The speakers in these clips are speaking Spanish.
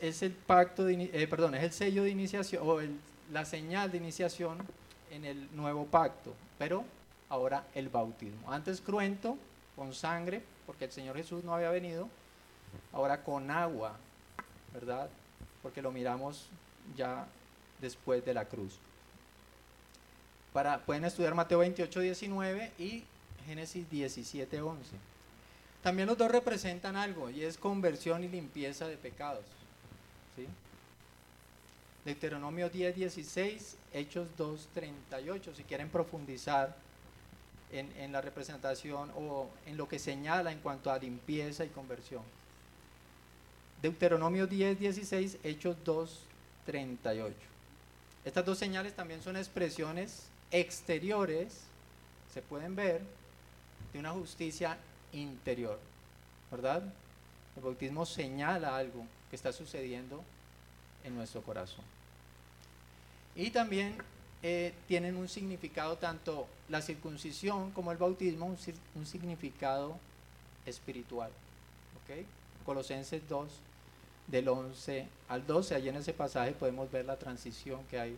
es, el pacto, eh, perdón, es el sello de iniciación o la señal de iniciación en el nuevo pacto, pero ahora el bautismo. Antes cruento, con sangre, porque el Señor Jesús no había venido, ahora con agua, ¿verdad? Porque lo miramos ya después de la cruz. Para, pueden estudiar Mateo 28, 19 y Génesis 17, 11. También los dos representan algo y es conversión y limpieza de pecados. Deuteronomio 10, 16, Hechos 2, 38. Si quieren profundizar en, en la representación o en lo que señala en cuanto a limpieza y conversión. Deuteronomio 10, 16, Hechos 2, 38. Estas dos señales también son expresiones exteriores, se pueden ver, de una justicia interior, ¿verdad? El bautismo señala algo que está sucediendo en nuestro corazón. Y también eh, tienen un significado, tanto la circuncisión como el bautismo, un, significado espiritual. ¿ok? Colosenses 2, del 11 al 12, allí en ese pasaje podemos ver la transición que hay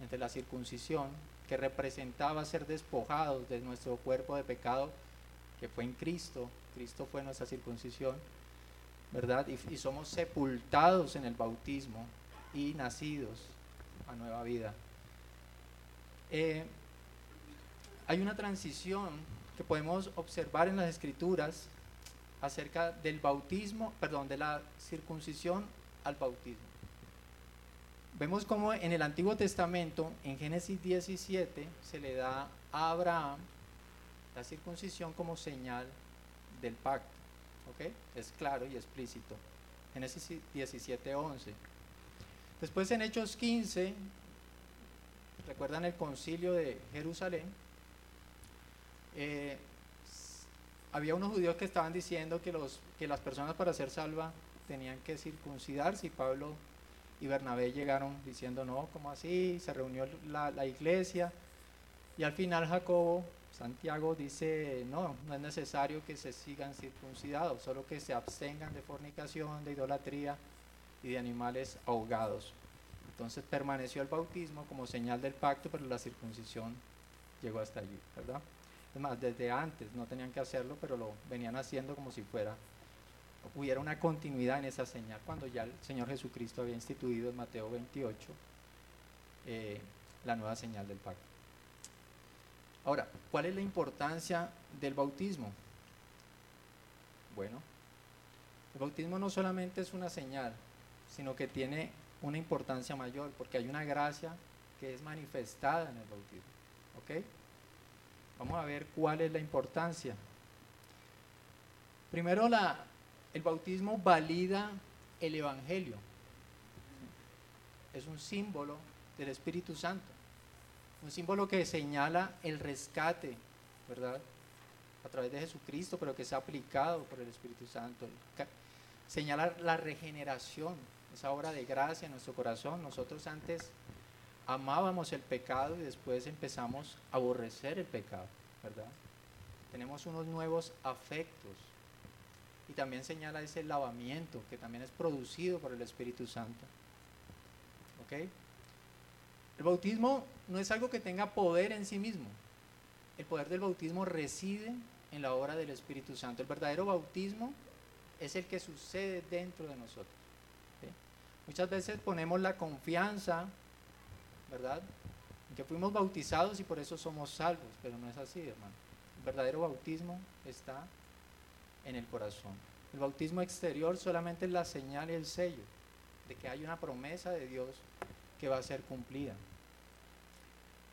entre la circuncisión, que representaba ser despojados de nuestro cuerpo de pecado, que fue en Cristo, Cristo fue nuestra circuncisión, ¿verdad? Y, somos sepultados en el bautismo y nacidos a nueva vida. Eh, hay una transición que podemos observar en las escrituras acerca del bautismo, perdón, de la circuncisión al bautismo. Vemos como en el Antiguo Testamento, en Génesis 17, se le da a Abraham la circuncisión como señal del pacto. Es claro y explícito. Génesis 17, 11. Después en Hechos 15, recuerdan el concilio de Jerusalén, eh, había unos judíos que estaban diciendo que, los, que las personas para ser salvas tenían que circuncidarse y Pablo y Bernabé llegaron diciendo, no, ¿cómo así? Se reunió la, la iglesia y al final Jacobo, Santiago dice, no, no es necesario que se sigan circuncidados, solo que se abstengan de fornicación, de idolatría y de animales ahogados. Entonces permaneció el bautismo como señal del pacto, pero la circuncisión llegó hasta allí, ¿verdad? Es más, desde antes no tenían que hacerlo, pero lo venían haciendo como si fuera, hubiera una continuidad en esa señal, cuando ya el Señor Jesucristo había instituido en Mateo 28 eh, la nueva señal del pacto. Ahora, ¿cuál es la importancia del bautismo? Bueno, el bautismo no solamente es una señal, sino que tiene una importancia mayor, porque hay una gracia que es manifestada en el bautismo. ¿Ok? Vamos a ver cuál es la importancia. Primero, el bautismo valida el Evangelio. Es un símbolo del Espíritu Santo. Un símbolo que señala el rescate, ¿verdad? A través de Jesucristo, pero que se ha aplicado por el Espíritu Santo. Señala la regeneración, esa obra de gracia en nuestro corazón. Nosotros antes amábamos el pecado y después empezamos a aborrecer el pecado, ¿verdad? Tenemos unos nuevos afectos. Y también señala ese lavamiento que también es producido por el Espíritu Santo. ¿Ok? El bautismo no es algo que tenga poder en sí mismo. El poder del bautismo reside en la obra del Espíritu Santo. El verdadero bautismo es el que sucede dentro de nosotros. Muchas veces ponemos la confianza, ¿verdad? En que fuimos bautizados y por eso somos salvos, pero no es así, hermano. El verdadero bautismo está en el corazón. El bautismo exterior solamente es la señal y el sello de que hay una promesa de Dios que va a ser cumplida.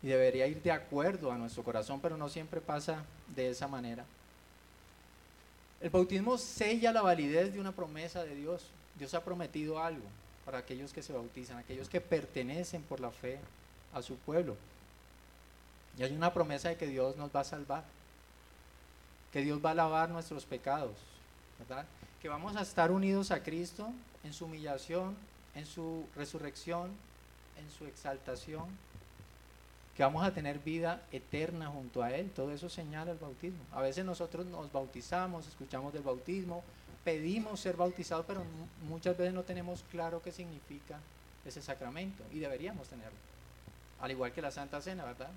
Y debería ir de acuerdo a nuestro corazón, pero no siempre pasa de esa manera. El bautismo sella la validez de una promesa de Dios. Dios ha prometido algo para aquellos que se bautizan, aquellos que pertenecen por la fe a su pueblo. Y hay una promesa de que Dios nos va a salvar, que Dios va a lavar nuestros pecados, ¿verdad? Que vamos a estar unidos a Cristo en su humillación, en su resurrección, en su exaltación, que vamos a tener vida eterna junto a Él. Todo eso señala el bautismo. A veces nosotros nos bautizamos, escuchamos del bautismo, pedimos ser bautizados, pero muchas veces no tenemos claro qué significa ese sacramento y deberíamos tenerlo. Al igual que la Santa Cena, ¿verdad?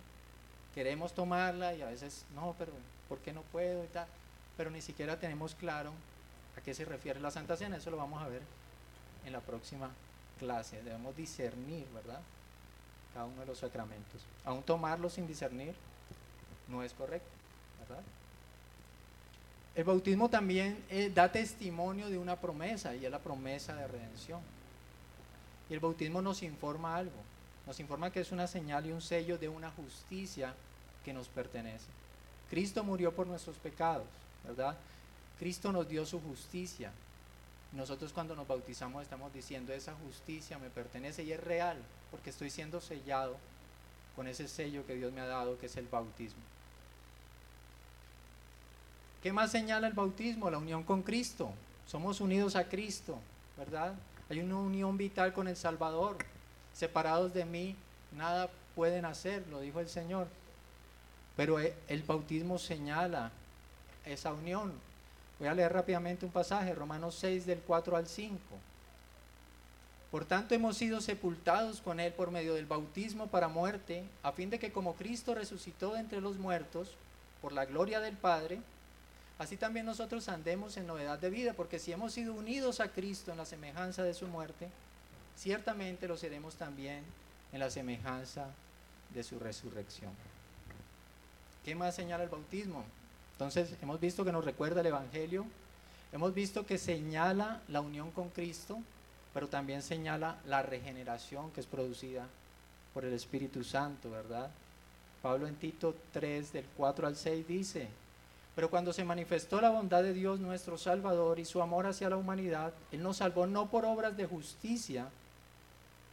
Queremos tomarla y a veces, no, pero ¿por qué no puedo y tal? Pero ni siquiera tenemos claro a qué se refiere la Santa Cena, eso lo vamos a ver en la próxima clase. Debemos discernir, ¿verdad? Cada uno de los sacramentos. Aún tomarlo sin discernir no es correcto, ¿verdad? El bautismo también eh, da testimonio de una promesa y es la promesa de redención. Y el bautismo nos informa algo, nos informa que es una señal y un sello de una justicia que nos pertenece. Cristo murió por nuestros pecados, ¿verdad? Cristo nos dio su justicia. Nosotros cuando nos bautizamos estamos diciendo, esa justicia me pertenece y es real, porque estoy siendo sellado con ese sello que Dios me ha dado, que es el bautismo. ¿Qué más señala el bautismo? La unión con Cristo. Somos unidos a Cristo, ¿verdad? Hay una unión vital con el Salvador. Separados de mí, nada pueden hacer, lo dijo el Señor. Pero e, el bautismo señala esa unión. Voy a leer rápidamente un pasaje, Romanos 6 del 4 al 5. Por tanto hemos sido sepultados con Él por medio del bautismo para muerte, a fin de que como Cristo resucitó de entre los muertos, por la gloria del Padre, así también nosotros andemos en novedad de vida, porque si hemos sido unidos a Cristo en la semejanza de su muerte, ciertamente lo seremos también en la semejanza de su resurrección. ¿Qué más señala el bautismo? Entonces, hemos visto que nos recuerda el Evangelio, hemos visto que señala la unión con Cristo, pero también señala la regeneración que es producida por el Espíritu Santo, ¿verdad? Pablo en Tito 3, del 4 al 6 dice, pero cuando se manifestó la bondad de Dios nuestro Salvador y su amor hacia la humanidad, Él nos salvó no por obras de justicia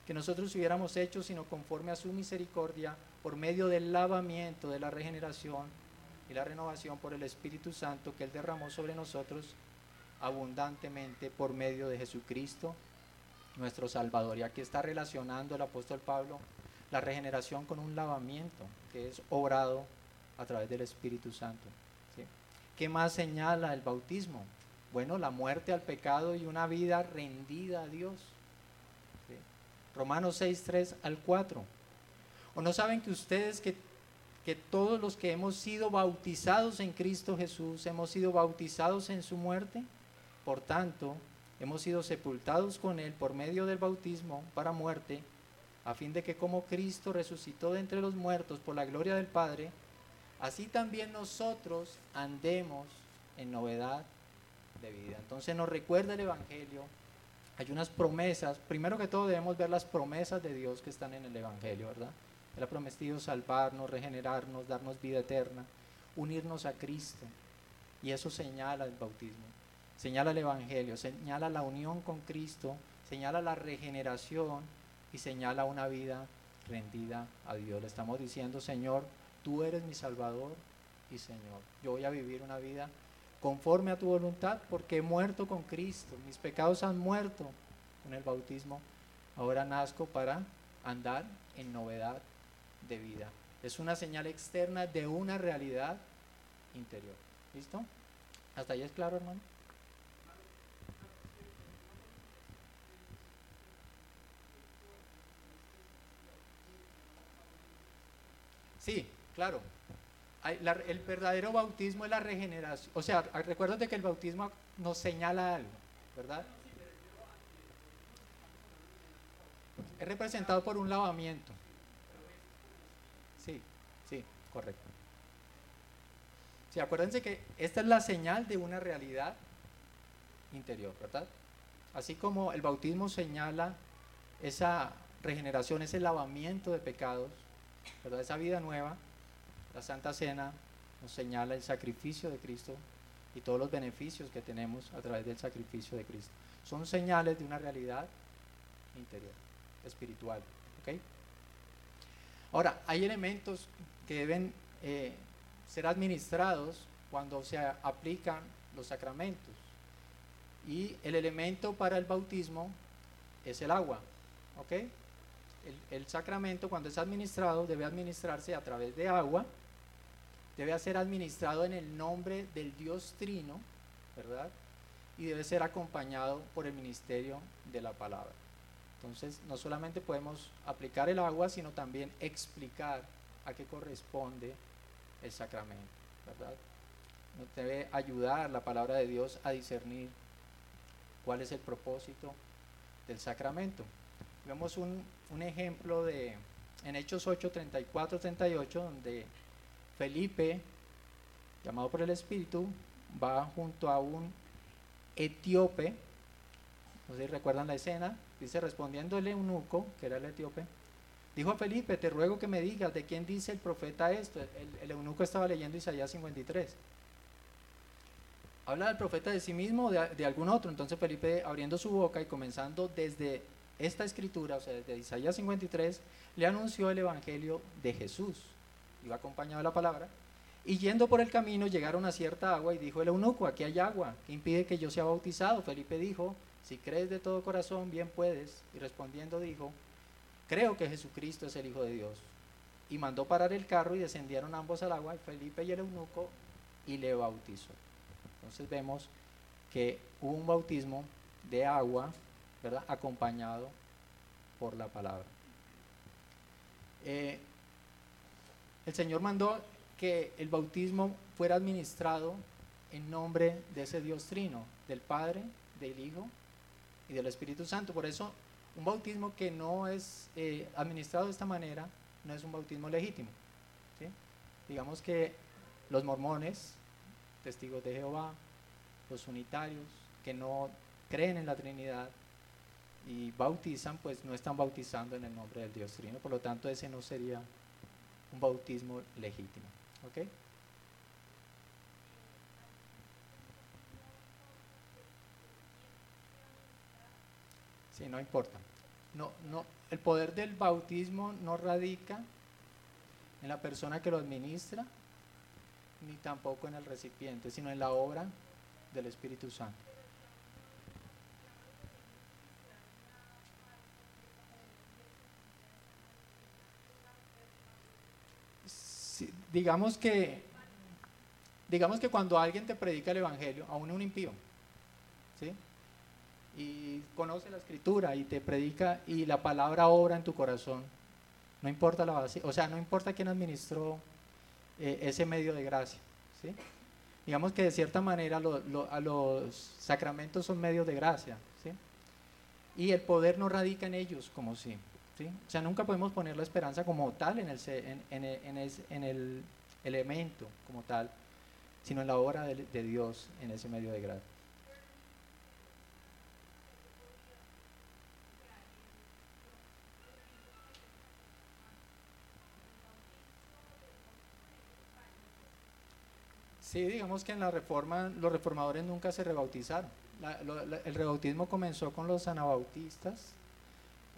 que nosotros hubiéramos hecho, sino conforme a su misericordia, por medio del lavamiento, de la regeneración y la renovación por el Espíritu Santo que Él derramó sobre nosotros abundantemente por medio de Jesucristo, nuestro Salvador. Y aquí está relacionando el apóstol Pablo la regeneración con un lavamiento que es obrado a través del Espíritu Santo. ¿Qué más señala el bautismo? Bueno, la muerte al pecado y una vida rendida a Dios. Romanos 6, 3 al 4. ¿O no saben que ustedes que, que todos los que hemos sido bautizados en Cristo Jesús hemos sido bautizados en su muerte? Por tanto, hemos sido sepultados con Él por medio del bautismo para muerte, a fin de que como Cristo resucitó de entre los muertos por la gloria del Padre, así también nosotros andemos en novedad de vida. Entonces nos recuerda el Evangelio, hay unas promesas, primero que todo debemos ver las promesas de Dios que están en el Evangelio, ¿verdad? Él ha prometido salvarnos, regenerarnos, darnos vida eterna, unirnos a Cristo. Y eso señala el bautismo, señala el Evangelio, señala la unión con Cristo, señala la regeneración y señala una vida rendida a Dios. Le estamos diciendo, Señor, tú eres mi Salvador y Señor. Yo voy a vivir una vida conforme a tu voluntad porque he muerto con Cristo. Mis pecados han muerto con el bautismo. Ahora nazco para andar en novedad de vida. Es una señal externa de una realidad interior. ¿Listo? ¿Hasta ahí es claro, hermano? Sí, Claro, el verdadero bautismo es la regeneración. O sea, recuérdate que el bautismo nos señala algo, ¿verdad? Es representado por un lavamiento. Sí, sí, correcto. Sí, acuérdense que esta es la señal de una realidad interior, ¿verdad? Así como el bautismo señala esa regeneración, ese lavamiento de pecados, ¿verdad? Esa vida nueva la Santa Cena nos señala el sacrificio de Cristo y todos los beneficios que tenemos a través del sacrificio de Cristo. Son señales de una realidad interior, espiritual. Ahora, hay elementos que deben eh, ser administrados cuando se aplican los sacramentos. Y el elemento para el bautismo es el agua. ¿ok? el sacramento cuando es administrado debe administrarse a través de agua debe ser administrado en el nombre del Dios Trino, ¿verdad? y debe ser acompañado por el ministerio de la palabra. Entonces, no solamente podemos aplicar el agua, sino también explicar a qué corresponde el sacramento, ¿verdad? Nos debe ayudar la palabra de Dios a discernir cuál es el propósito del sacramento. Vemos un, un ejemplo de, en Hechos 8, 34, 38, donde Felipe, llamado por el Espíritu, va junto a un etíope, no sé si recuerdan la escena, dice respondiendo el eunuco, que era el etíope, dijo a Felipe, te ruego que me digas de quién dice el profeta esto. El, eunuco estaba leyendo Isaías 53. ¿Habla del profeta de sí mismo o de, de, algún otro? Entonces Felipe, abriendo su boca y comenzando desde esta escritura, o sea, desde Isaías 53, le anunció el evangelio de Jesús. Iba acompañado de la palabra. Y yendo por el camino llegaron a cierta agua y dijo el eunuco, aquí hay agua, que impide que yo sea bautizado? Felipe dijo, si crees de todo corazón, bien puedes. Y respondiendo dijo, creo que Jesucristo es el Hijo de Dios. Y mandó parar el carro y descendieron ambos al agua, Felipe y el eunuco, y le bautizó. Entonces vemos que hubo un bautismo de agua, ¿verdad? Acompañado por la palabra. Eh, el Señor mandó que el bautismo fuera administrado en nombre de ese Dios trino, del Padre, del Hijo y del Espíritu Santo. Por eso, un bautismo que no es eh, administrado de esta manera no es un bautismo legítimo. Digamos que los mormones, testigos de Jehová, los unitarios, que no creen en la Trinidad y bautizan, pues no están bautizando en el nombre del Dios Trino. Por lo tanto, ese no sería un bautismo legítimo. ¿Ok? Sí, no importa. No, no, el poder del bautismo no radica en la persona que lo administra, ni tampoco en el recipiente, sino en la obra del Espíritu Santo. digamos que digamos que cuando alguien te predica el evangelio, aún un impío, ¿sí? Y conoce la escritura y te predica y la palabra obra en tu corazón, no importa la base, o sea, no importa quién administró eh, ese medio de gracia, ¿sí? Digamos que de cierta manera a los sacramentos son medios de gracia, ¿sí? Y el poder no radica en ellos como si. O sea, nunca podemos poner la esperanza como tal en el, en, el, elemento como tal, sino en la obra de, Dios en ese medio de gracia. Sí, digamos que en la reforma los reformadores nunca se rebautizaron. el rebautismo comenzó con los anabautistas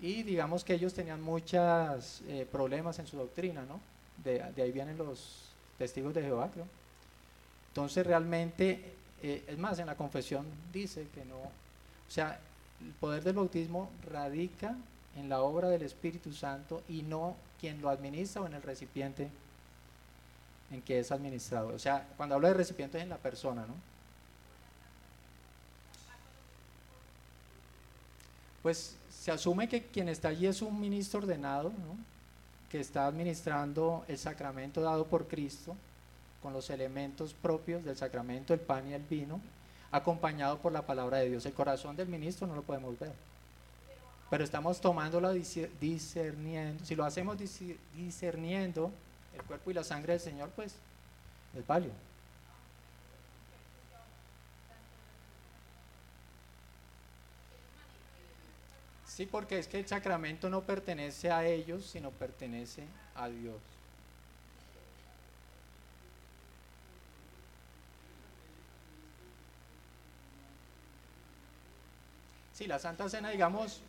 y digamos que ellos tenían muchos eh, problemas en su doctrina, ¿no? De, ahí vienen los testigos de Jehová, creo. Entonces realmente, eh, es más, en la confesión dice que no, o sea, el poder del bautismo radica en la obra del Espíritu Santo y no quien lo administra o en el recipiente en que es administrado. O sea, cuando hablo de recipiente en la persona, ¿no? Pues se asume que quien está allí es un ministro ordenado, que está administrando el sacramento dado por Cristo, con los elementos propios del sacramento, el pan y el vino, acompañado por la palabra de Dios. El corazón del ministro no lo podemos ver, pero estamos tomándolo discerniendo. Si lo hacemos discerniendo el cuerpo y la sangre del Señor, pues es válido. Sí, porque es que el sacramento no pertenece a ellos, sino pertenece a Dios. Sí, la Santa Cena, digamos,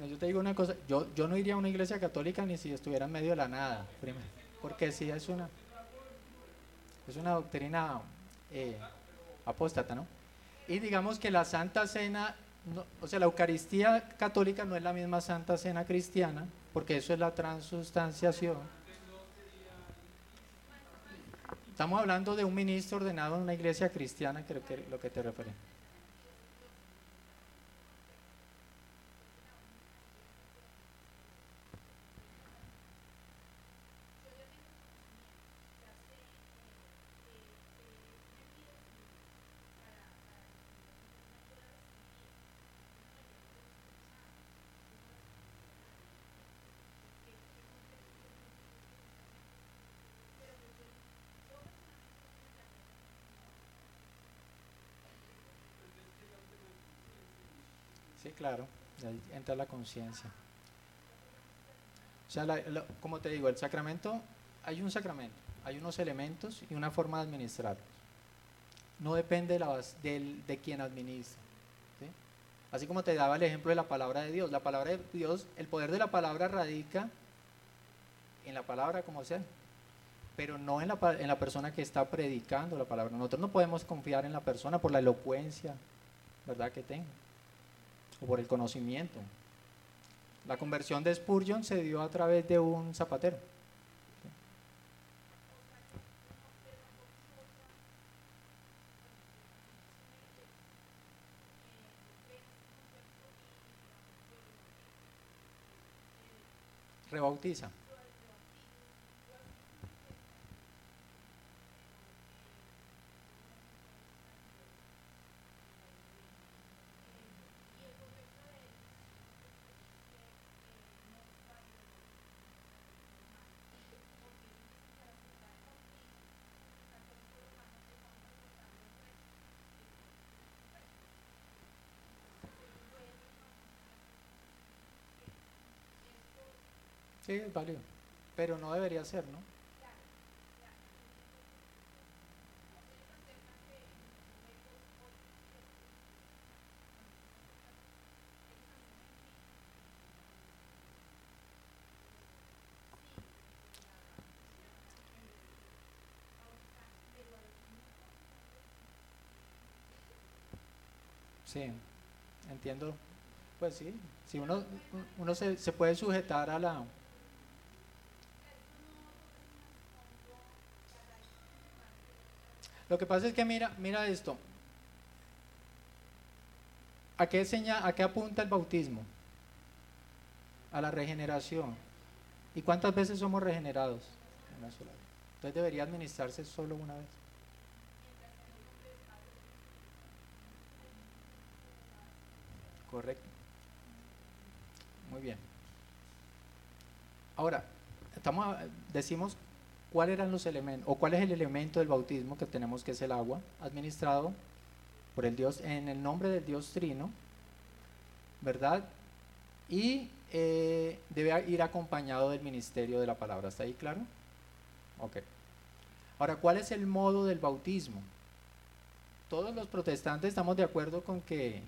Bueno, yo te digo una cosa, yo, yo no iría a una iglesia católica ni si estuviera en medio de la nada, primero, porque si es una, es una doctrina eh, apóstata, ¿no? Y digamos que la Santa Cena, o sea, la Eucaristía católica no es la misma Santa Cena cristiana, porque eso es la transustanciación. Estamos hablando de un ministro ordenado en una iglesia cristiana, creo que es lo que te refieres. Sí, claro, ahí entra la conciencia. O sea, como te digo, el sacramento, hay un sacramento, hay unos elementos y una forma de administrarlos. No depende de, la, quien administra. Así como te daba el ejemplo de la palabra de Dios. La palabra de Dios, el poder de la palabra radica en la palabra como sea, pero no en la, en la persona que está predicando la palabra. Nosotros no podemos confiar en la persona por la elocuencia, ¿verdad? Que tenga o por el conocimiento. La conversión de Spurgeon se dio a través de un zapatero. Rebautiza. Sí, es válido, pero no debería ser, ¿no? Sí, entiendo. Pues sí, si uno, uno se, se puede sujetar a la, Lo que pasa es que mira, mira esto. ¿A qué, ¿A qué apunta el bautismo? A la regeneración. ¿Y cuántas veces somos regenerados? Entonces debería administrarse solo una vez. Correcto. Muy bien. Ahora, estamos, decimos ¿Cuáles eran los elementos, o cuál es el elemento del bautismo que tenemos que es el agua, administrado por el Dios, en el nombre del Dios Trino, ¿verdad? Y eh, debe ir acompañado del ministerio de la palabra. ¿Está ahí claro? Ok. Ahora, ¿cuál es el modo del bautismo? Todos los protestantes estamos de acuerdo con que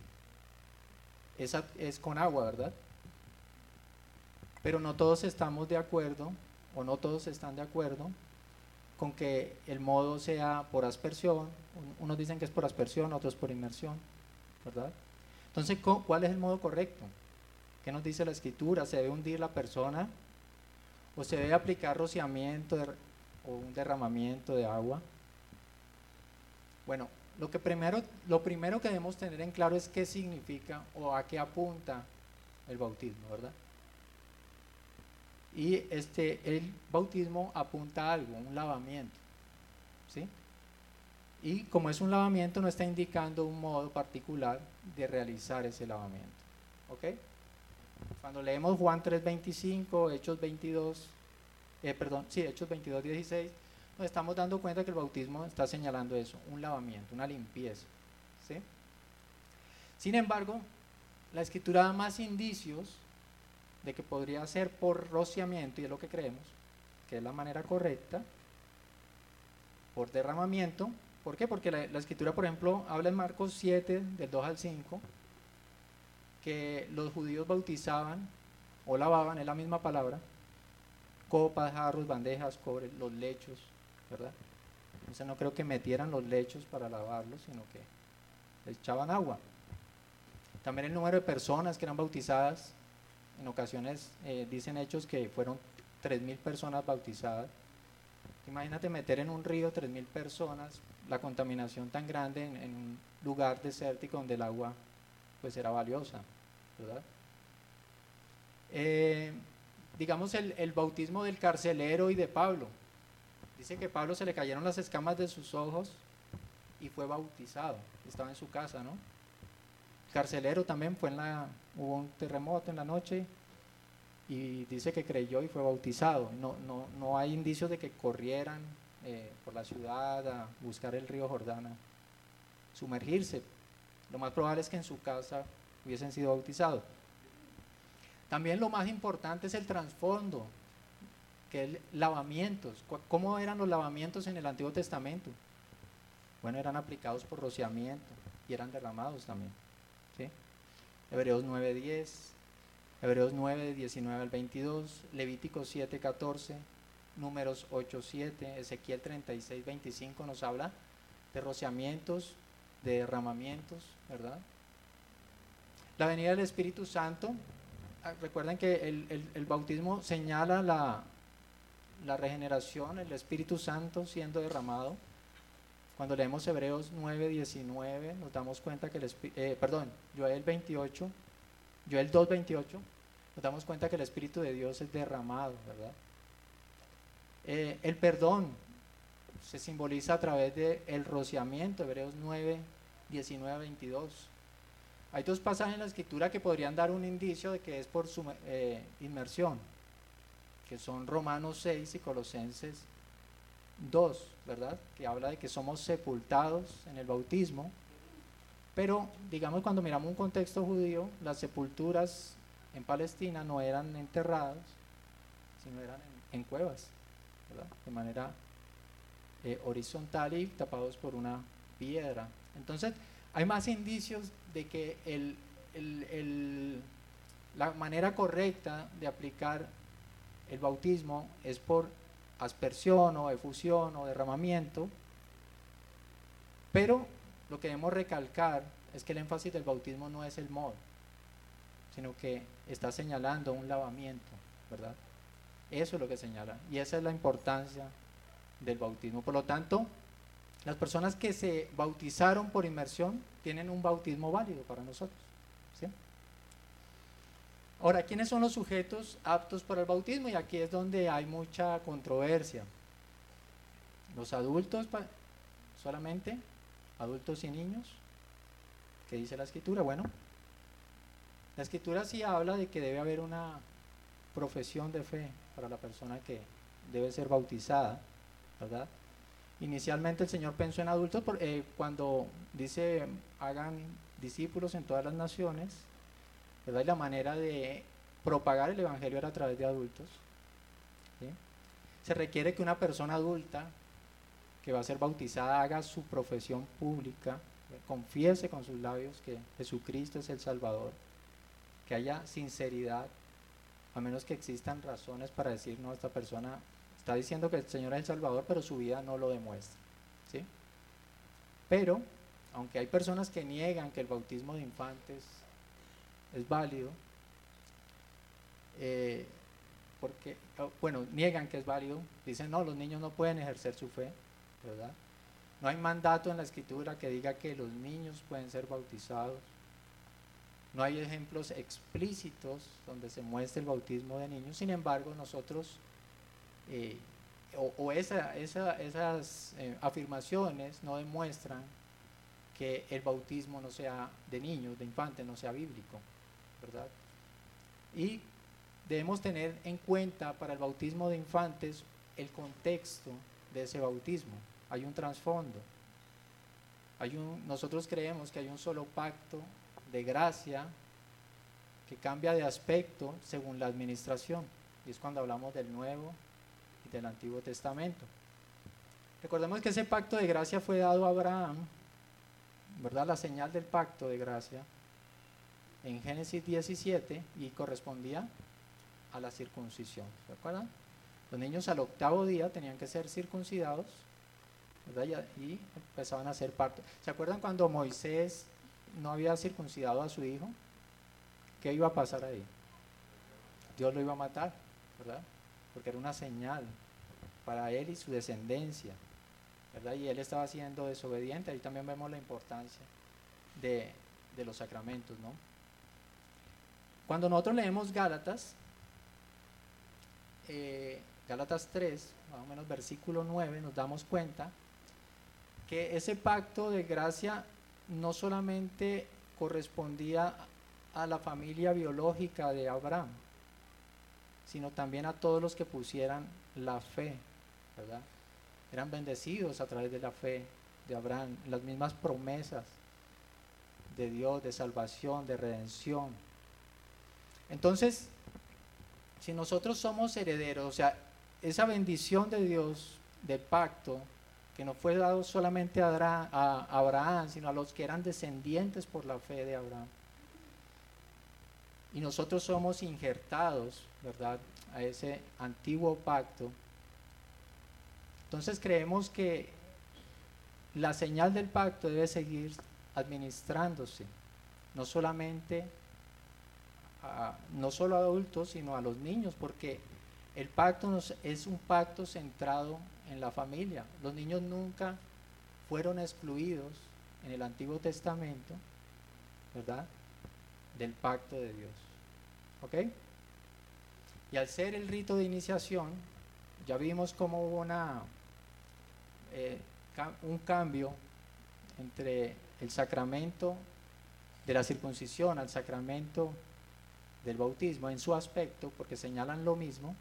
esa es con agua, ¿verdad? Pero no todos estamos de acuerdo o no todos están de acuerdo con que el modo sea por aspersión, unos dicen que es por aspersión, otros por inmersión, ¿verdad? Entonces, ¿cuál es el modo correcto? ¿Qué nos dice la escritura? ¿Se debe hundir la persona? ¿O se debe aplicar rociamiento o un derramamiento de agua? Bueno, lo, que primero, lo primero que debemos tener en claro es qué significa o a qué apunta el bautismo, ¿verdad? Y este, el bautismo apunta a algo, un lavamiento. ¿sí? Y como es un lavamiento, no está indicando un modo particular de realizar ese lavamiento. ¿Ok? Cuando leemos Juan 3.25, Hechos 22, eh, perdón, sí, Hechos 22, 16, nos estamos dando cuenta que el bautismo está señalando eso, un lavamiento, una limpieza. ¿sí? Sin embargo, la escritura da más indicios de que podría ser por rociamiento, y es lo que creemos, que es la manera correcta, por derramamiento. ¿Por qué? Porque la, escritura, por ejemplo, habla en Marcos 7, del 2 al 5, que los judíos bautizaban o lavaban, es la misma palabra, copas, jarros, bandejas, cobre, los lechos, ¿verdad? Entonces no creo que metieran los lechos para lavarlos, sino que echaban agua. También el número de personas que eran bautizadas, en ocasiones eh, dicen hechos que fueron 3.000 personas bautizadas. Imagínate meter en un río 3.000 personas, la contaminación tan grande en, un lugar desértico donde el agua pues era valiosa, ¿verdad? Eh, digamos el, el bautismo del carcelero y de Pablo. Dice que Pablo se le cayeron las escamas de sus ojos y fue bautizado. Estaba en su casa, ¿no? Carcelero también fue en la, hubo un terremoto en la noche y dice que creyó y fue bautizado. No, no, no hay indicios de que corrieran eh, por la ciudad a buscar el río Jordana, sumergirse. Lo más probable es que en su casa hubiesen sido bautizados. También lo más importante es el trasfondo, que es lavamientos. ¿Cómo eran los lavamientos en el Antiguo Testamento? Bueno, eran aplicados por rociamiento y eran derramados también. Hebreos 9.10, Hebreos 9, 19 al 22, Levítico 7, 14, Números 8, 7, Ezequiel 36, 25 nos habla de rociamientos, de derramamientos, ¿verdad? La venida del Espíritu Santo, ah, recuerden que el, bautismo señala la, la regeneración, el Espíritu Santo siendo derramado. Cuando leemos Hebreos 9, 19, nos damos cuenta que el eh, perdón, Joel 28, Joel 2, 28, nos damos cuenta que el Espíritu de Dios es derramado, ¿verdad? Eh, el perdón se simboliza a través del el rociamiento, Hebreos 9, 19, 22. Hay dos pasajes en la escritura que podrían dar un indicio de que es por su eh, inmersión, que son Romanos 6 y Colosenses 2, ¿verdad? Que habla de que somos sepultados en el bautismo. Pero, digamos, cuando miramos un contexto judío, las sepulturas en Palestina no eran enterradas, sino eran en, cuevas, ¿verdad? De manera eh, horizontal y tapados por una piedra. Entonces, hay más indicios de que el, la manera correcta de aplicar el bautismo es por aspersión o efusión o derramamiento, pero lo que debemos recalcar es que el énfasis del bautismo no es el modo, sino que está señalando un lavamiento, ¿verdad? Eso es lo que señala. Y esa es la importancia del bautismo. Por lo tanto, las personas que se bautizaron por inmersión tienen un bautismo válido para nosotros. Ahora, ¿quiénes son los sujetos aptos para el bautismo? Y aquí es donde hay mucha controversia. Los adultos solamente, adultos y niños. ¿Qué dice la escritura? Bueno, la escritura sí habla de que debe haber una profesión de fe para la persona que debe ser bautizada, ¿verdad? Inicialmente el Señor pensó en adultos eh, cuando dice hagan discípulos en todas las naciones, ¿verdad? La manera de propagar el Evangelio era a través de adultos. Se requiere que una persona adulta que va a ser bautizada haga su profesión pública, confiese con sus labios que Jesucristo es el Salvador, que haya sinceridad, a menos que existan razones para decir, no, esta persona está diciendo que el Señor es el Salvador, pero su vida no lo demuestra. Pero, aunque hay personas que niegan que el bautismo de infantes es válido, eh, porque, oh, bueno, niegan que es válido, dicen, no, los niños no pueden ejercer su fe, ¿verdad? No hay mandato en la escritura que diga que los niños pueden ser bautizados. No hay ejemplos explícitos donde se muestre el bautismo de niños. Sin embargo, nosotros, eh, o, esa, esas eh, afirmaciones no demuestran que el bautismo no sea de niños, de infantes, no sea bíblico. ¿Verdad? Y debemos tener en cuenta para el bautismo de infantes el contexto de ese bautismo. Hay un trasfondo. Nosotros creemos que hay un solo pacto de gracia que cambia de aspecto según la administración. Y es cuando hablamos del Nuevo y del Antiguo Testamento. Recordemos que ese pacto de gracia fue dado a Abraham, ¿verdad? La señal del pacto de gracia en Génesis 17 y correspondía a la circuncisión. ¿Se acuerdan? Los niños al octavo día tenían que ser circuncidados. Y, empezaban a hacer parto. ¿Se acuerdan cuando Moisés no había circuncidado a su hijo? ¿Qué iba a pasar ahí? Dios lo iba a matar, ¿verdad? Porque era una señal para él y su descendencia, ¿verdad? Y él estaba siendo desobediente. Ahí también vemos la importancia de los sacramentos, ¿no? Cuando nosotros leemos Gálatas, eh, Gálatas 3, más o menos versículo 9, nos damos cuenta que ese pacto de gracia no solamente correspondía a la familia biológica de Abraham, sino también a todos los que pusieran la fe, ¿verdad? Eran bendecidos a través de la fe de Abraham, las mismas promesas de Dios, de salvación, de redención. Entonces, si nosotros somos herederos, o sea, esa bendición de Dios, del pacto, que no fue dado solamente a Abraham, sino a los que eran descendientes por la fe de Abraham. Y nosotros somos injertados, ¿verdad?, a ese antiguo pacto. Entonces creemos que la señal del pacto debe seguir administrándose, no solamente no solo a adultos, sino a los niños, porque el pacto es un pacto centrado en la familia. Los niños nunca fueron excluidos en el Antiguo Testamento, ¿verdad? Del pacto de Dios. ¿Ok? Y al ser el rito de iniciación, ya vimos cómo hubo una, eh, un cambio entre el sacramento de la circuncisión al sacramento del bautismo en su aspecto, porque señalan lo mismo,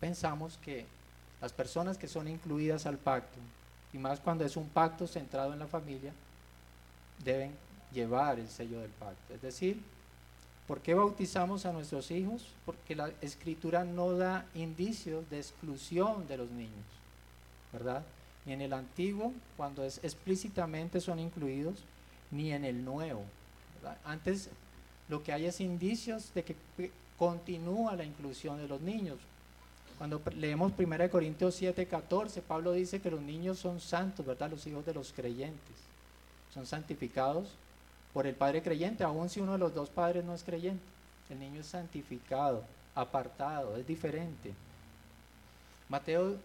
pensamos que las personas que son incluidas al pacto, y más cuando es un pacto centrado en la familia, deben llevar el sello del pacto. Es decir, ¿por qué bautizamos a nuestros hijos? Porque la escritura no da indicios de exclusión de los niños, ¿verdad? Ni en el antiguo, cuando explícitamente son incluidos, ni en el nuevo. Antes lo que hay es indicios de que continúa la inclusión de los niños. Cuando leemos 1 Corintios 7, 14, Pablo dice que los niños son santos, ¿verdad? Los hijos de los creyentes. Son santificados por el Padre creyente, aun si uno de los dos padres no es creyente. El niño es santificado, apartado, es diferente. Mateo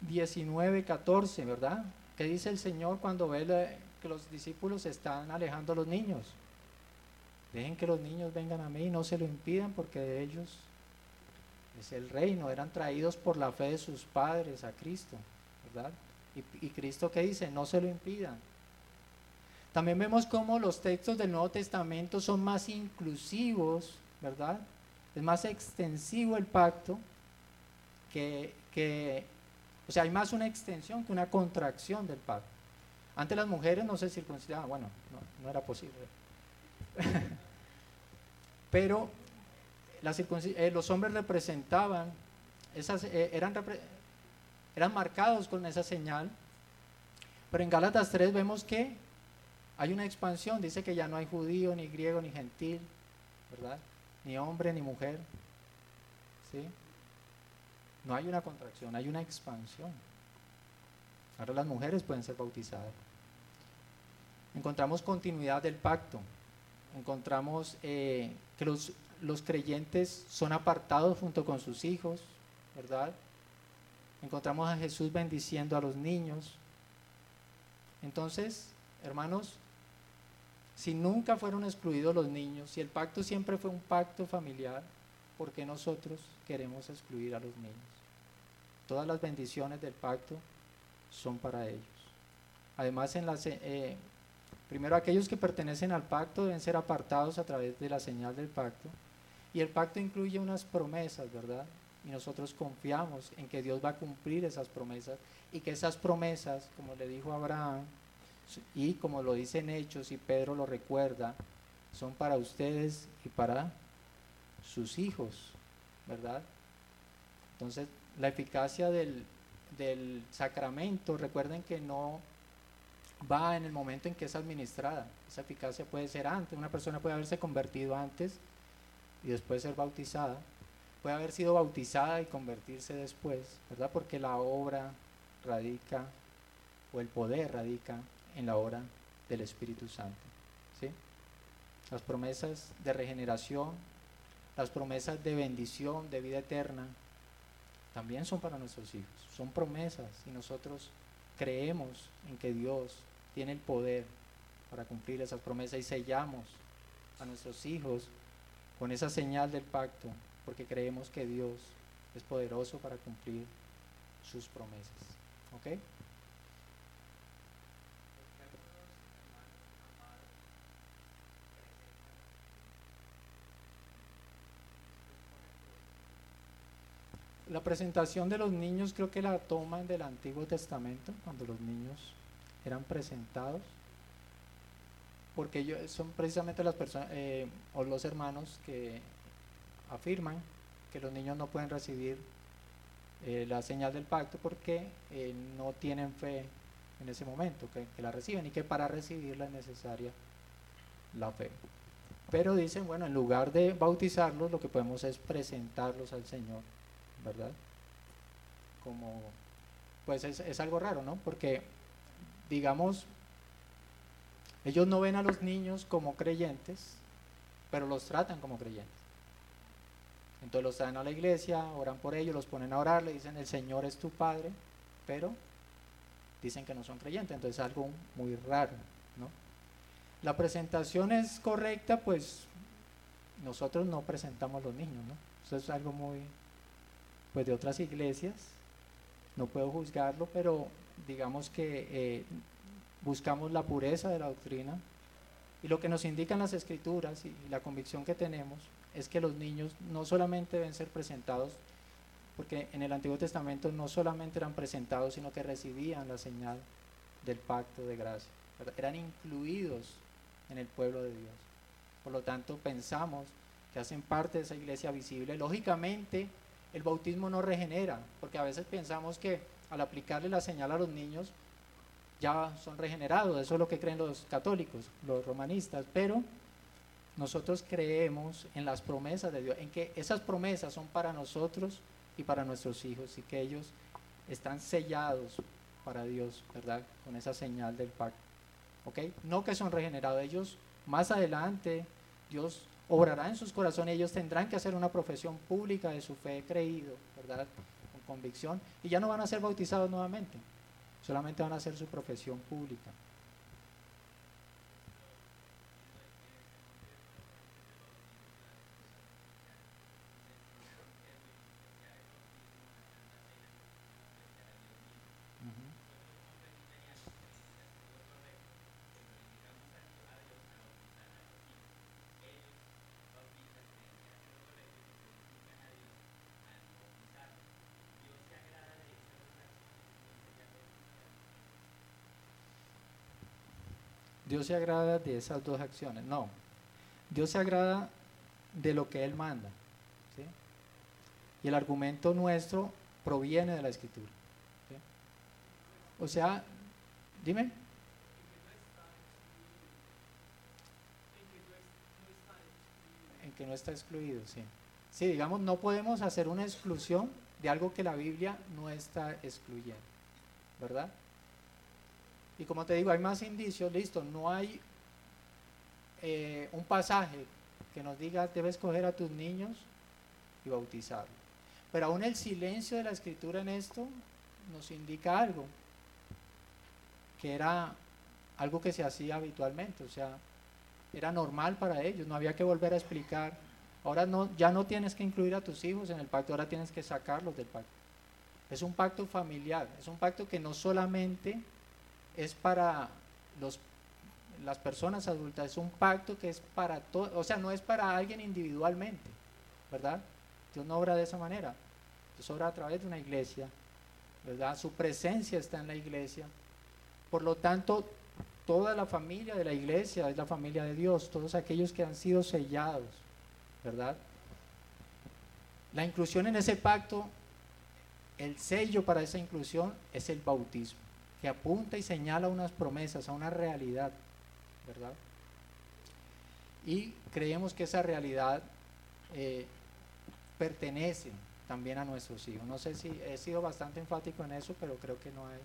19, 14, ¿verdad? ¿Qué dice el Señor cuando ve que los discípulos están alejando a los niños? Dejen que los niños vengan a mí y no se lo impidan porque de ellos es el reino. Eran traídos por la fe de sus padres a Cristo, ¿verdad? Y, Cristo que dice, no se lo impidan. También vemos cómo los textos del Nuevo Testamento son más inclusivos, ¿verdad? Es más extensivo el pacto que, que, o sea, hay más una extensión que una contracción del pacto. Antes las mujeres no se circuncidaban, bueno, no, no era posible. Pero eh, los hombres representaban, esas, eh, eran, eran marcados con esa señal. Pero en Gálatas 3 vemos que hay una expansión, dice que ya no hay judío, ni griego, ni gentil, ¿verdad? Ni hombre, ni mujer. ¿Sí? No hay una contracción, hay una expansión. Ahora las mujeres pueden ser bautizadas. Encontramos continuidad del pacto. Encontramos eh, que los, los creyentes son apartados junto con sus hijos, ¿verdad? Encontramos a Jesús bendiciendo a los niños. Entonces, hermanos, si nunca fueron excluidos los niños, si el pacto siempre fue un pacto familiar, ¿por qué nosotros queremos excluir a los niños? Todas las bendiciones del pacto son para ellos. Además, en las, primero aquellos que pertenecen al pacto deben ser apartados a través de la señal del pacto. Y el pacto incluye unas promesas, ¿verdad? Y nosotros confiamos en que Dios va a cumplir esas promesas y que esas promesas, como le dijo Abraham, y como lo dicen Hechos y Pedro lo recuerda, son para ustedes y para sus hijos, ¿verdad? Entonces, la eficacia del, del sacramento, recuerden que no va en el momento en que es administrada. Esa eficacia puede ser antes, una persona puede haberse convertido antes y después ser bautizada, puede haber sido bautizada y convertirse después, ¿verdad? Porque la obra radica o el poder radica en la obra del Espíritu Santo. ¿sí? Las promesas de regeneración, las promesas de bendición, de vida eterna, también son para nuestros hijos. Son promesas y nosotros creemos en que Dios tiene el poder para cumplir esas promesas y sellamos a nuestros hijos con esa señal del pacto, porque creemos que Dios es poderoso para cumplir sus promesas. ¿Ok? La presentación de los niños creo que la toman del Antiguo Testamento, cuando los niños eran presentados, porque ellos son precisamente las personas eh, o los hermanos que afirman que los niños no pueden recibir eh, la señal del pacto porque eh, no tienen fe en ese momento, que, que, la reciben y que para recibirla es necesaria la fe. Pero dicen, bueno, en lugar de bautizarlos, lo que podemos es presentarlos al Señor, ¿verdad? Como, pues es, es algo raro, ¿no? Porque, digamos, ellos no ven a los niños como creyentes, pero los tratan como creyentes. Entonces los traen a la iglesia, oran por ellos, los ponen a orar, le dicen el Señor es tu Padre, pero dicen que no son creyentes, entonces es algo muy raro, ¿no? La presentación es correcta, pues nosotros no presentamos los niños, ¿no? Eso es algo muy, pues de otras iglesias, no puedo juzgarlo, pero digamos que eh, buscamos la pureza de la doctrina y lo que nos indican las escrituras y la convicción que tenemos es que los niños no solamente deben ser presentados, porque en el Antiguo Testamento no solamente eran presentados, sino que recibían la señal del pacto de gracia, eran incluidos en el pueblo de Dios. Por lo tanto, pensamos que hacen parte de esa iglesia visible. Lógicamente, el bautismo no regenera, porque a veces pensamos que al aplicarle la señal a los niños ya son regenerados, eso es lo que creen los católicos, los romanistas, pero nosotros creemos en las promesas de Dios, en que esas promesas son para nosotros y para nuestros hijos y que ellos están sellados para Dios, ¿verdad? Con esa señal del pacto. ¿Ok? No que son regenerados, ellos más adelante Dios obrará en sus corazones, ellos tendrán que hacer una profesión pública de su fe creído, ¿verdad? Con convicción y ya no van a ser bautizados nuevamente, solamente van a hacer su profesión pública. Dios se agrada de esas dos acciones. No, Dios se agrada de lo que Él manda. Y el argumento nuestro proviene de la escritura. O sea, dime. En que no está excluido, sí. Sí, digamos, no podemos hacer una exclusión de algo que la Biblia no está excluyendo, ¿verdad? Y como te digo, hay más indicios, listo, no hay eh, un pasaje que nos diga, debes coger a tus niños y bautizarlos. Pero aún el silencio de la escritura en esto nos indica algo, que era algo que se hacía habitualmente, o sea, era normal para ellos, no había que volver a explicar. Ahora no, ya no tienes que incluir a tus hijos en el pacto, ahora tienes que sacarlos del pacto. Es un pacto familiar, es un pacto que no solamente es para los, las personas adultas, es un pacto que es para todo, o sea, no es para alguien individualmente, ¿verdad? Dios no obra de esa manera, Dios obra a través de una iglesia, ¿verdad? Su presencia está en la iglesia, por lo tanto, toda la familia de la iglesia es la familia de Dios, todos aquellos que han sido sellados, ¿verdad? La inclusión en ese pacto, el sello para esa inclusión es el bautismo que apunta y señala unas promesas, a una realidad, ¿verdad? Y creemos que esa realidad eh, pertenece también a nuestros hijos. No sé si he sido bastante enfático en eso, pero creo que no hay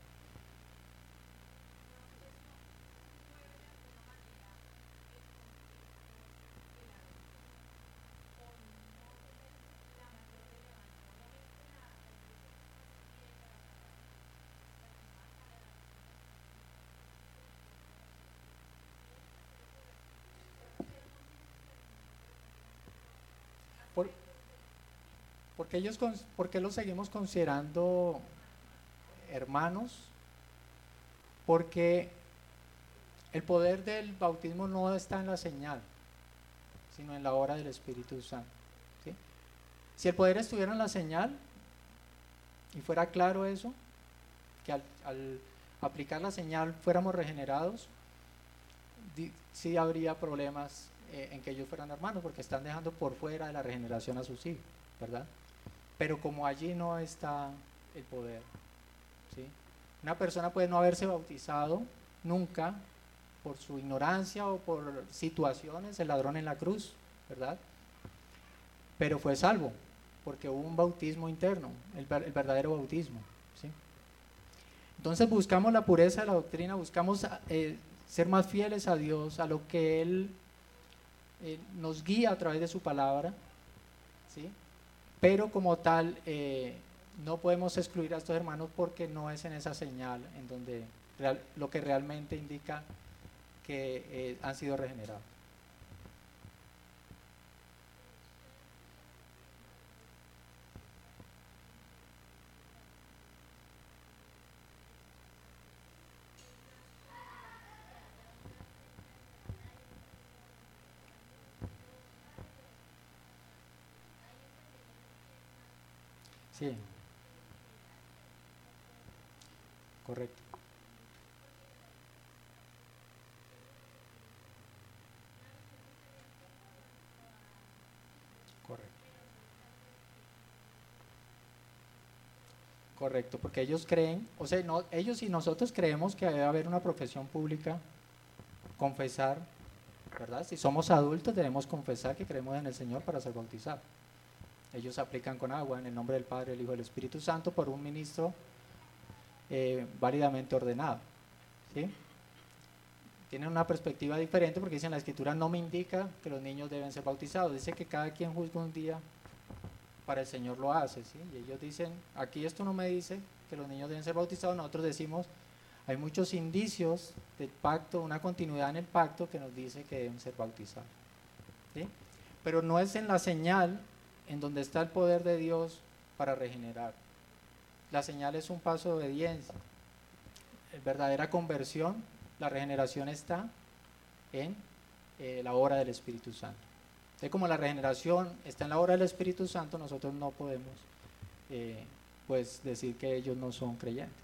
Por, porque ellos, ¿Por qué los seguimos considerando hermanos? Porque el poder del bautismo no está en la señal, sino en la obra del Espíritu Santo. Si el poder estuviera en la señal y fuera claro eso, que al, aplicar la señal fuéramos regenerados, sí habría problemas eh, en que ellos fueran hermanos, porque están dejando por fuera de la regeneración a sus hijos, ¿verdad? Pero como allí no está el poder, ¿sí? Una persona puede no haberse bautizado nunca por su ignorancia o por situaciones, el ladrón en la cruz, ¿verdad? Pero fue salvo, porque hubo un bautismo interno, el, verdadero bautismo. ¿sí? Entonces buscamos la pureza de la doctrina, buscamos eh, ser más fieles a Dios, a lo que Él eh, nos guía a través de su palabra, ¿sí? pero como tal eh, no podemos excluir a estos hermanos porque no es en esa señal en donde lo que realmente indica que han sido regenerados. Sí. Correcto. Correcto. Correcto, porque ellos creen, o sea, ellos y nosotros creemos que debe haber una profesión pública, confesar, ¿verdad? Si somos adultos debemos confesar que creemos en el Señor para ser bautizados. Ellos aplican con agua en el nombre del Padre, el Hijo y el Espíritu Santo por un ministro eh, válidamente ordenado. ¿sí? Tienen una perspectiva diferente porque dicen la escritura no me indica que los niños deben ser bautizados. Dice que cada quien juzga un día para el Señor lo hace. ¿sí? Y ellos dicen, aquí esto no me dice que los niños deben ser bautizados. Nosotros decimos, hay muchos indicios del pacto, una continuidad en el pacto que nos dice que deben ser bautizados. ¿sí? Pero no es en la señal en donde está el poder de Dios para regenerar. La señal es un paso de obediencia. La verdadera conversión, la regeneración está en eh, la obra del Espíritu Santo. Entonces, como la regeneración está en la obra del Espíritu Santo, nosotros no podemos eh, pues decir que ellos no son creyentes.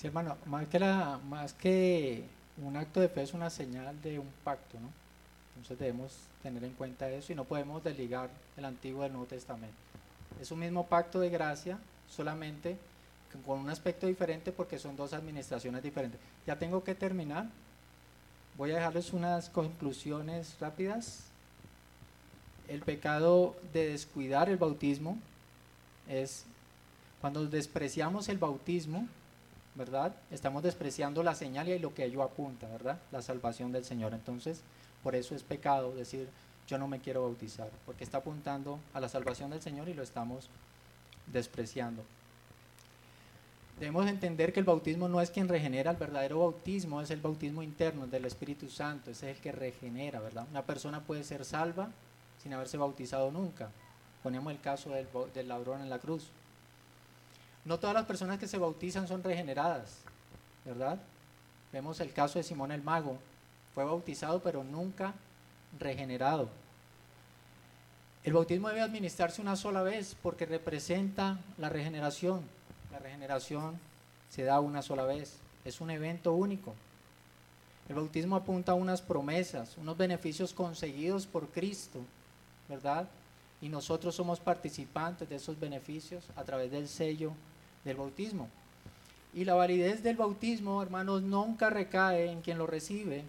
Sí, hermano, más que, la, más que un acto de fe es una señal de un pacto, ¿no? Entonces debemos tener en cuenta eso y no podemos desligar el Antiguo del Nuevo Testamento. Es un mismo pacto de gracia, solamente con un aspecto diferente porque son dos administraciones diferentes. Ya tengo que terminar. Voy a dejarles unas conclusiones rápidas. El pecado de descuidar el bautismo es cuando despreciamos el bautismo, ¿verdad? Estamos despreciando la señal y lo que ello apunta, ¿verdad? La salvación del Señor. Entonces, por eso es pecado decir, yo no me quiero bautizar, porque está apuntando a la salvación del Señor y lo estamos despreciando. Debemos entender que el bautismo no es quien regenera, el verdadero bautismo es el bautismo interno del Espíritu Santo, ese es el que regenera, ¿verdad? Una persona puede ser salva sin haberse bautizado nunca. Ponemos el caso del, del ladrón en la cruz. No todas las personas que se bautizan son regeneradas, ¿verdad? Vemos el caso de Simón el Mago. Fue bautizado pero nunca regenerado. El bautismo debe administrarse una sola vez porque representa la regeneración. La regeneración se da una sola vez. Es un evento único. El bautismo apunta a unas promesas, unos beneficios conseguidos por Cristo, ¿verdad? Y nosotros somos participantes de esos beneficios a través del sello del bautismo. Y la validez del bautismo, hermanos, nunca recae en quien lo recibe,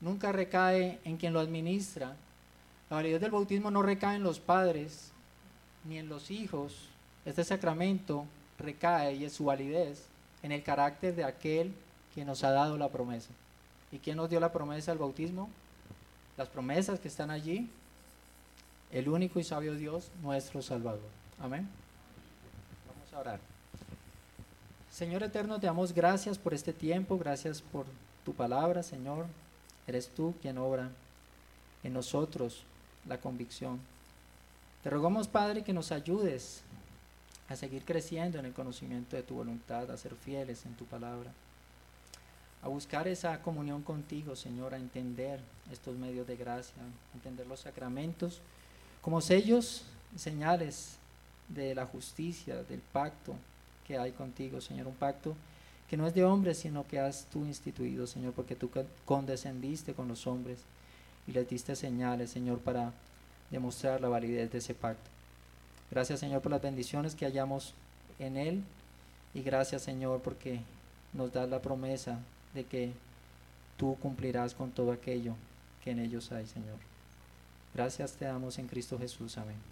nunca recae en quien lo administra. La validez del bautismo no recae en los padres ni en los hijos. Este sacramento recae y es su validez en el carácter de aquel que nos ha dado la promesa. ¿Y quién nos dio la promesa del bautismo? Las promesas que están allí, el único y sabio Dios, nuestro Salvador. Amén. Vamos a orar. Señor eterno, te damos gracias por este tiempo, gracias por tu palabra, Señor. Eres tú quien obra en nosotros la convicción. Te rogamos, Padre, que nos ayudes a seguir creciendo en el conocimiento de tu voluntad, a ser fieles en tu palabra, a buscar esa comunión contigo, Señor, a entender estos medios de gracia, a entender los sacramentos como sellos, señales de la justicia, del pacto que hay contigo, Señor, un pacto que no es de hombres, sino que has tú instituido, Señor, porque tú condescendiste con los hombres y les diste señales, Señor, para demostrar la validez de ese pacto. Gracias, Señor, por las bendiciones que hallamos en Él y gracias, Señor, porque nos das la promesa de que tú cumplirás con todo aquello que en ellos hay, Señor. Gracias te damos en Cristo Jesús. Amén.